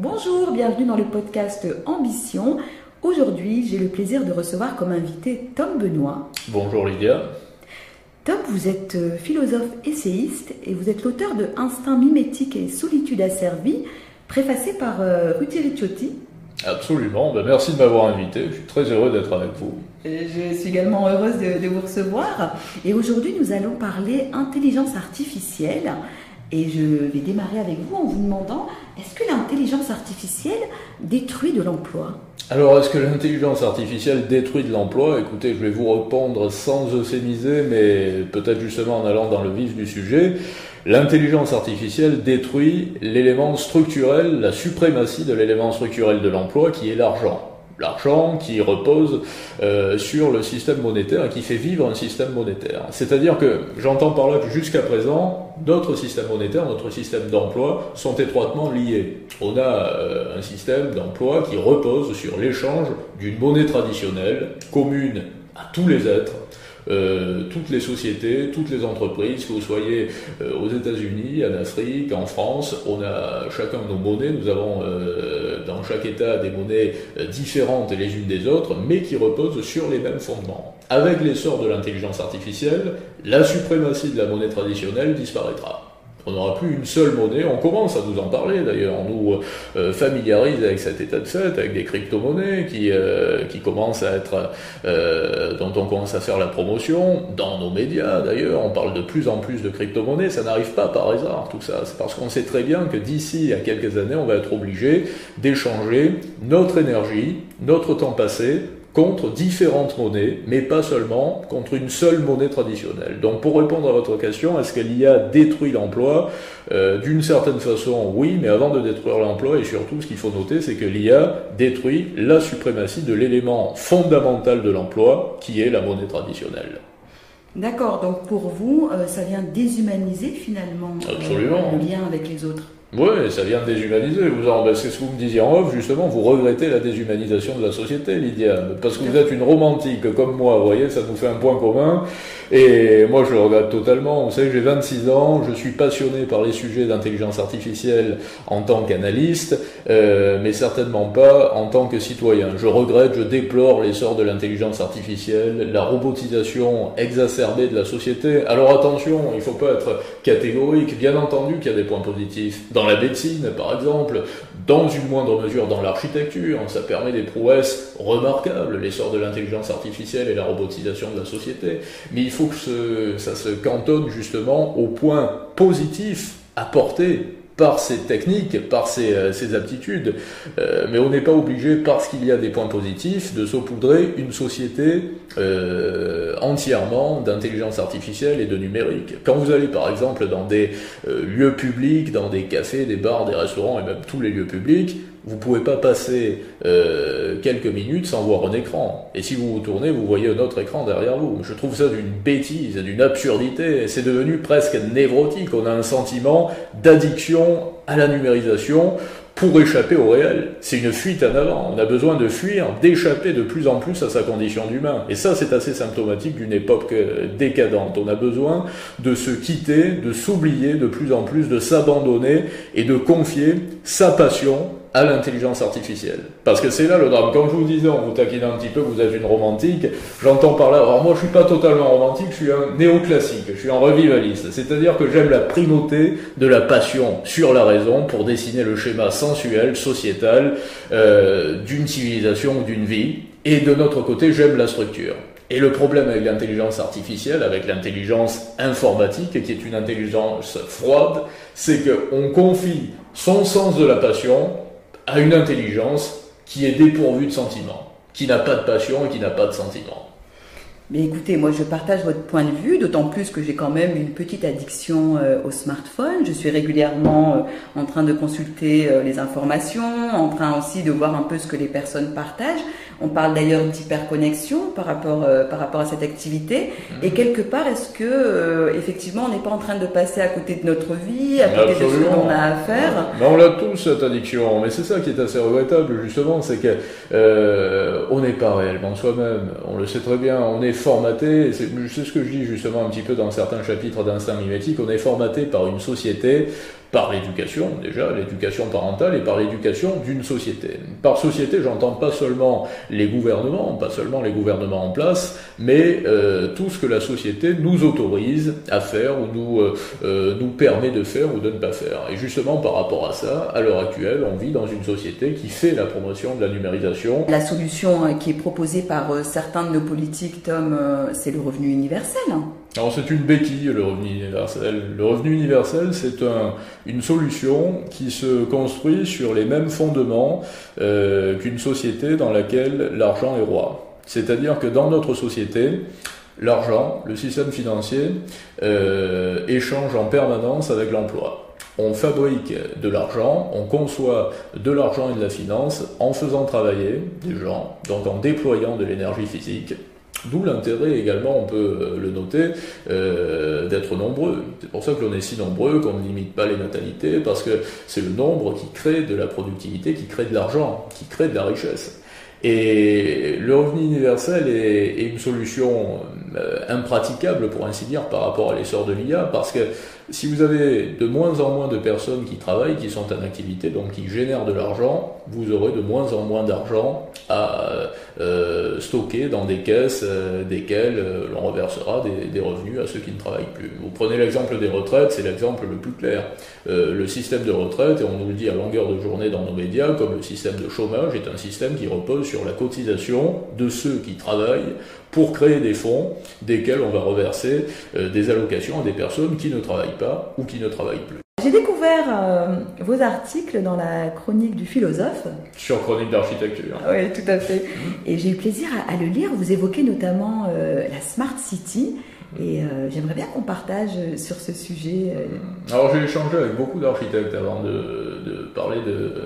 Bonjour, bienvenue dans le podcast Ambition. Aujourd'hui, j'ai le plaisir de recevoir comme invité Tom Benoît. Bonjour Lydia. Tom, vous êtes euh, philosophe essayiste et vous êtes l'auteur de Instinct mimétique et Solitude asservie, préfacé par euh, Ruti Ricciotti. Absolument, ben, merci de m'avoir invité, je suis très heureux d'être avec vous. je suis également heureuse de, de vous recevoir. Et aujourd'hui, nous allons parler intelligence artificielle. Et je vais démarrer avec vous en vous demandant, est-ce que l'intelligence artificielle détruit de l'emploi? Alors, est-ce que l'intelligence artificielle détruit de l'emploi? Écoutez, je vais vous répondre sans euphémiser, mais peut-être justement en allant dans le vif du sujet. L'intelligence artificielle détruit l'élément structurel, la suprématie de l'élément structurel de l'emploi qui est l'argent l'argent qui repose euh, sur le système monétaire et qui fait vivre un système monétaire. C'est-à-dire que j'entends par là que jusqu'à présent, notre système monétaire, notre système d'emploi sont étroitement liés. On a euh, un système d'emploi qui repose sur l'échange d'une monnaie traditionnelle commune à tous les êtres euh, toutes les sociétés, toutes les entreprises, que vous soyez euh, aux États-Unis, en Afrique, en France, on a chacun nos monnaies. Nous avons euh, dans chaque État des monnaies différentes les unes des autres, mais qui reposent sur les mêmes fondements. Avec l'essor de l'intelligence artificielle, la suprématie de la monnaie traditionnelle disparaîtra. On n'aura plus une seule monnaie. On commence à nous en parler d'ailleurs. On nous euh, familiarise avec cet état de fait, avec des crypto-monnaies qui, euh, commencent à être, euh, dont on commence à faire la promotion. Dans nos médias d'ailleurs, on parle de plus en plus de crypto-monnaies. Ça n'arrive pas par hasard tout ça. C'est parce qu'on sait très bien que d'ici à quelques années, on va être obligé d'échanger notre énergie, notre temps passé contre différentes monnaies, mais pas seulement contre une seule monnaie traditionnelle. Donc pour répondre à votre question, est-ce que l'IA détruit l'emploi euh, D'une certaine façon, oui, mais avant de détruire l'emploi, et surtout ce qu'il faut noter, c'est que l'IA détruit la suprématie de l'élément fondamental de l'emploi, qui est la monnaie traditionnelle. D'accord, donc pour vous, euh, ça vient déshumaniser finalement euh, le lien avec les autres oui, ça vient de déshumaniser. Vous en, c'est ce que vous me disiez en off, justement, vous regrettez la déshumanisation de la société, Lydia. Parce que vous êtes une romantique comme moi, vous voyez, ça nous fait un point commun. Et moi, je le regrette totalement. Vous savez, j'ai 26 ans, je suis passionné par les sujets d'intelligence artificielle en tant qu'analyste, euh, mais certainement pas en tant que citoyen. Je regrette, je déplore l'essor de l'intelligence artificielle, la robotisation exacerbée de la société. Alors attention, il ne faut pas être catégorique. Bien entendu qu'il y a des points positifs dans la médecine, par exemple, dans une moindre mesure dans l'architecture. Ça permet des prouesses remarquables, l'essor de l'intelligence artificielle et la robotisation de la société. Mais il faut que ça se cantonne justement au point positif apporté par ces techniques, par ces, euh, aptitudes. Euh, mais on n'est pas obligé, parce qu'il y a des points positifs, de saupoudrer une société euh, entièrement d'intelligence artificielle et de numérique. Quand vous allez par exemple dans des lieux publics, dans des cafés, des bars, des restaurants et même tous les lieux publics, vous ne pouvez pas passer euh, quelques minutes sans voir un écran. Et si vous vous tournez, vous voyez un autre écran derrière vous. Je trouve ça d'une bêtise, d'une absurdité. C'est devenu presque névrotique. On a un sentiment d'addiction à la numérisation pour échapper au réel. C'est une fuite en avant. On a besoin de fuir, d'échapper de plus en plus à sa condition d'humain. Et ça, c'est assez symptomatique d'une époque euh, décadente. On a besoin de se quitter, de s'oublier de plus en plus, de s'abandonner et de confier sa passion à l'intelligence artificielle. Parce que c'est là le drame. Comme je vous disais, on vous taquine un petit peu, vous êtes une romantique. J'entends par là, alors moi je suis pas totalement romantique, je suis un néoclassique, je suis un revivaliste. C'est-à-dire que j'aime la primauté de la passion sur la raison pour dessiner le schéma sensuel, sociétal, euh, d'une civilisation ou d'une vie. Et de notre côté, j'aime la structure. Et le problème avec l'intelligence artificielle, avec l'intelligence informatique, qui est une intelligence froide, c'est qu'on confie son sens de la passion à une intelligence qui est dépourvue de sentiments, qui n'a pas de passion et qui n'a pas de sentiments. Mais écoutez, moi je partage votre point de vue, d'autant plus que j'ai quand même une petite addiction euh, au smartphone. Je suis régulièrement euh, en train de consulter euh, les informations, en train aussi de voir un peu ce que les personnes partagent. On parle d'ailleurs d'hyperconnexion par rapport par rapport à cette activité. Mhm. Et quelque part, est-ce que effectivement on n'est pas en train de passer à côté de notre vie, à côté de ce qu'on a à faire? On a tous cette addiction, mais c'est ça qui est assez regrettable justement, c'est que on n'est pas réellement soi-même. On le sait très bien, on est formaté, c'est ce que je dis justement un petit peu dans certains chapitres d'instinct mimétique, on est formaté par une société par l'éducation déjà, l'éducation parentale et par l'éducation d'une société. Par société, j'entends pas seulement les gouvernements, pas seulement les gouvernements en place, mais euh, tout ce que la société nous autorise à faire ou nous, euh, euh, nous permet de faire ou de ne pas faire. Et justement par rapport à ça, à l'heure actuelle, on vit dans une société qui fait la promotion de la numérisation. La solution qui est proposée par certains de nos politiques, Tom, c'est le revenu universel. Alors c'est une béquille le revenu universel. Le revenu universel c'est un, une solution qui se construit sur les mêmes fondements euh, qu'une société dans laquelle l'argent est roi. C'est-à-dire que dans notre société, l'argent, le système financier, euh, échange en permanence avec l'emploi. On fabrique de l'argent, on conçoit de l'argent et de la finance en faisant travailler des gens, donc en déployant de l'énergie physique D'où l'intérêt également, on peut euh, le noter, euh, d'être nombreux. C'est pour ça que l'on est si nombreux, qu'on ne limite pas les natalités, parce que c'est le nombre qui crée de la productivité, qui crée de l'argent, qui crée de la richesse. Et le revenu universel est, une solution euh, impraticable, pour ainsi dire, par rapport à l'essor de l'IA, parce que si vous avez de moins en moins de personnes qui travaillent, qui sont en activité, donc qui génèrent de l'argent, vous aurez de moins en moins d'argent à euh, stocker dans des caisses euh, desquelles euh, l'on reversera des, revenus à ceux qui ne travaillent plus. Vous prenez l'exemple des retraites, c'est l'exemple le plus clair. le système de retraite, et on nous le dit à longueur de journée dans nos médias, comme le système de chômage, est un système qui repose sur la cotisation de ceux qui travaillent pour créer des fonds desquels on va reverser euh, des allocations à des personnes qui ne travaillent pas ou qui ne travaillent plus. J'ai découvert euh, vos articles dans la chronique du philosophe. Sur chronique d'architecture. Oui, tout à fait. Et j'ai eu plaisir à, le lire. Vous évoquez notamment euh, la Smart City. Et j'aimerais bien qu'on partage sur ce sujet. Alors j'ai échangé avec beaucoup d'architectes avant de, parler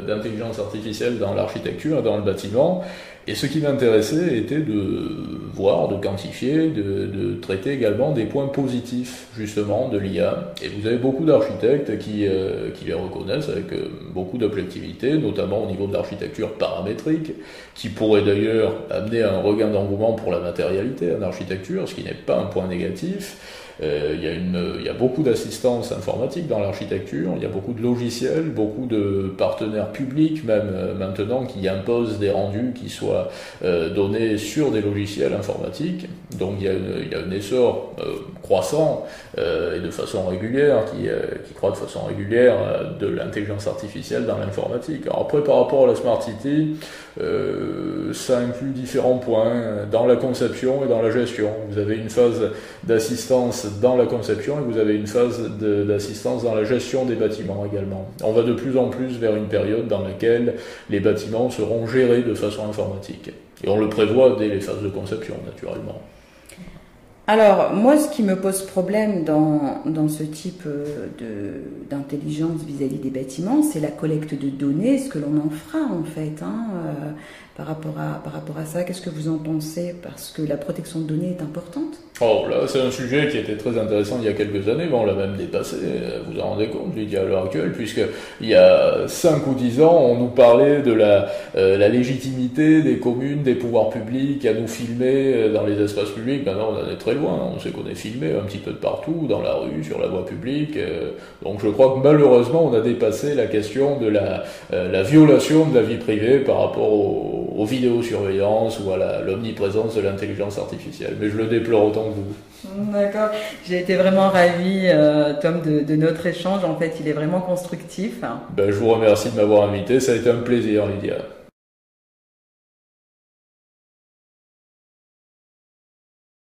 d'intelligence artificielle dans l'architecture, dans le bâtiment. Et ce qui m'intéressait était de voir, de quantifier, de, traiter également des points positifs justement de l'IA. Et vous avez beaucoup d'architectes qui, euh, les reconnaissent avec euh, beaucoup d'objectivité, notamment au niveau de l'architecture paramétrique, qui pourrait d'ailleurs amener un regain d'engouement pour la matérialité en architecture, ce qui n'est pas un point négatif. Euh, il, y a une, il y a beaucoup d'assistance informatique dans l'architecture, il y a beaucoup de logiciels, beaucoup de partenaires publics même euh, maintenant qui imposent des rendus qui soient euh, donnés sur des logiciels informatiques. Donc il y a, il y a un essor croissant et de façon régulière, qui, qui croît de façon régulière de l'intelligence artificielle dans l'informatique. Après par rapport à la Smart City, ça inclut différents points dans la conception et dans la gestion. Vous avez une phase d'assistance dans la conception et vous avez une phase d'assistance dans la gestion des bâtiments également. On va de plus en plus vers une période dans laquelle les bâtiments seront gérés de façon informatique. Et on le prévoit dès les phases de conception, naturellement. Alors, moi, ce qui me pose problème dans, dans ce type euh, d'intelligence vis-à-vis des bâtiments, c'est la collecte de données, ce que l'on en fera en fait. Hein, euh, par rapport à, par rapport à ça, qu'est-ce que vous en pensez? Parce que la protection de données est importante. Oh, là, c'est un sujet qui était très intéressant il y a quelques années, on l'a même dépassé, vous en rendez compte, Lydia, à l'heure actuelle, puisque il y a 5 ou 10 ans, on nous parlait de la, euh, la légitimité des communes, des pouvoirs publics à nous filmer euh, dans les espaces publics. Maintenant, on en est très loin, on sait qu'on est filmé un petit peu de partout, dans la rue, sur la voie publique. Euh. donc je crois que malheureusement, on a dépassé la question de la, la violation de la vie privée par rapport au aux, vidéosurveillances ou à l'omniprésence de l'intelligence artificielle. Mais je le déplore autant que vous. D'accord. J'ai été vraiment ravi, euh, Tom, de, notre échange. En fait, il est vraiment constructif. Ben, je vous remercie de m'avoir invité. Ça a été un plaisir, Lydia.